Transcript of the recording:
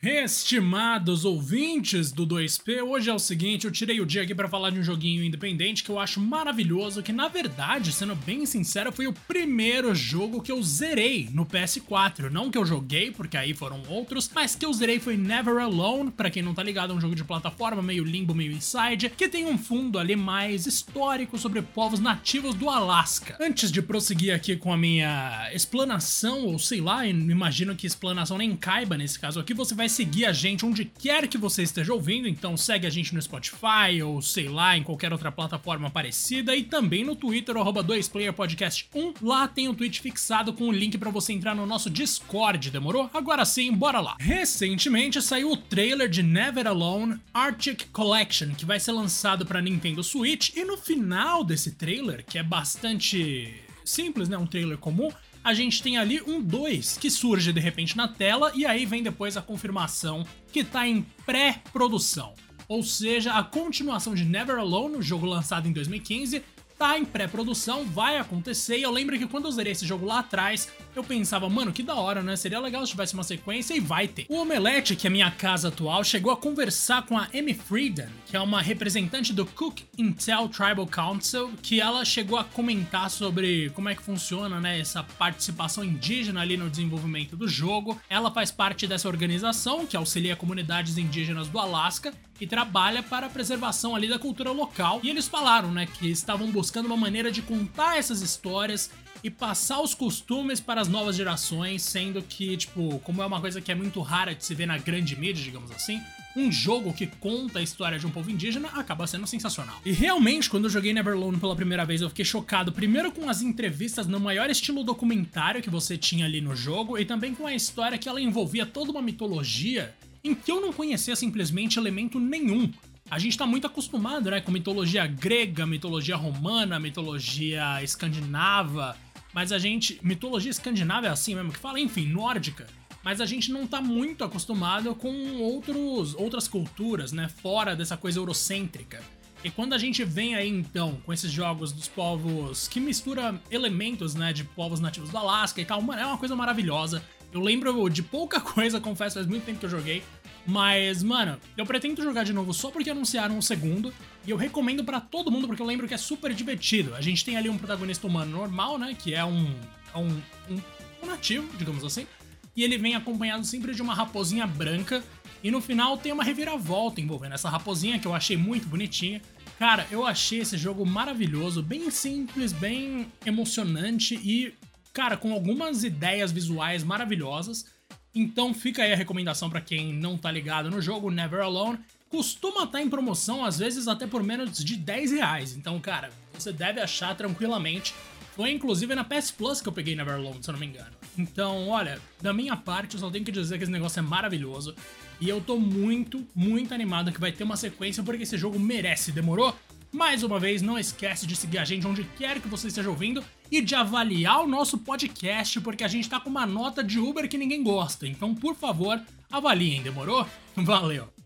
Estimados ouvintes do 2P, hoje é o seguinte, eu tirei o dia aqui para falar de um joguinho independente que eu acho maravilhoso, que na verdade, sendo bem sincero, foi o primeiro jogo que eu zerei no PS4, não que eu joguei, porque aí foram outros, mas que eu zerei foi Never Alone, para quem não tá ligado, é um jogo de plataforma meio limbo, meio inside, que tem um fundo ali mais histórico sobre povos nativos do Alasca. Antes de prosseguir aqui com a minha explanação, ou sei lá, imagino que explanação nem caiba nesse caso aqui, você vai vai seguir a gente onde quer que você esteja ouvindo, então segue a gente no Spotify ou sei lá, em qualquer outra plataforma parecida e também no Twitter, arroba 2playerpodcast1. Lá tem o um tweet fixado com o link para você entrar no nosso Discord, demorou? Agora sim, bora lá. Recentemente saiu o trailer de Never Alone Arctic Collection, que vai ser lançado para Nintendo Switch e no final desse trailer, que é bastante simples, né, um trailer comum, a gente tem ali um 2 que surge de repente na tela e aí vem depois a confirmação que tá em pré-produção. Ou seja, a continuação de Never Alone, o jogo lançado em 2015, tá em pré-produção, vai acontecer. E eu lembro que quando eu zerei esse jogo lá atrás, eu pensava, mano, que da hora, né? Seria legal se tivesse uma sequência e vai ter. O Omelete, que é a minha casa atual, chegou a conversar com a Amy Frieden, que é uma representante do Cook Intel Tribal Council, que ela chegou a comentar sobre como é que funciona, né, essa participação indígena ali no desenvolvimento do jogo. Ela faz parte dessa organização que auxilia comunidades indígenas do Alasca e trabalha para a preservação ali da cultura local. E eles falaram, né, que estavam buscando uma maneira de contar essas histórias e passar os costumes para as novas gerações, sendo que, tipo, como é uma coisa que é muito rara de se ver na grande mídia, digamos assim, um jogo que conta a história de um povo indígena acaba sendo sensacional. E realmente, quando eu joguei Neverlone pela primeira vez, eu fiquei chocado, primeiro com as entrevistas no maior estilo documentário que você tinha ali no jogo, e também com a história que ela envolvia toda uma mitologia em que eu não conhecia simplesmente elemento nenhum. A gente tá muito acostumado, né, com mitologia grega, mitologia romana, mitologia escandinava, mas a gente. Mitologia escandinava é assim mesmo que fala, enfim, nórdica. Mas a gente não tá muito acostumado com outros, outras culturas, né, fora dessa coisa eurocêntrica. E quando a gente vem aí então com esses jogos dos povos que mistura elementos, né, de povos nativos do Alasca e tal, mano, é uma coisa maravilhosa. Eu lembro de pouca coisa, confesso, faz muito tempo que eu joguei. Mas, mano, eu pretendo jogar de novo só porque anunciaram um segundo. E eu recomendo para todo mundo porque eu lembro que é super divertido. A gente tem ali um protagonista humano normal, né? Que é um, um, um, um nativo, digamos assim. E ele vem acompanhado sempre de uma raposinha branca. E no final tem uma reviravolta envolvendo essa raposinha que eu achei muito bonitinha. Cara, eu achei esse jogo maravilhoso, bem simples, bem emocionante e cara, com algumas ideias visuais maravilhosas. Então fica aí a recomendação para quem não tá ligado no jogo, Never Alone. Costuma estar tá em promoção, às vezes até por menos de 10 reais. Então, cara, você deve achar tranquilamente. Foi inclusive na PS Plus que eu peguei Never Alone, se eu não me engano. Então, olha, da minha parte, eu só tenho que dizer que esse negócio é maravilhoso. E eu tô muito, muito animado que vai ter uma sequência, porque esse jogo merece, demorou? Mais uma vez, não esquece de seguir a gente onde quer que você esteja ouvindo e de avaliar o nosso podcast, porque a gente tá com uma nota de Uber que ninguém gosta. Então, por favor, avaliem, demorou? Valeu!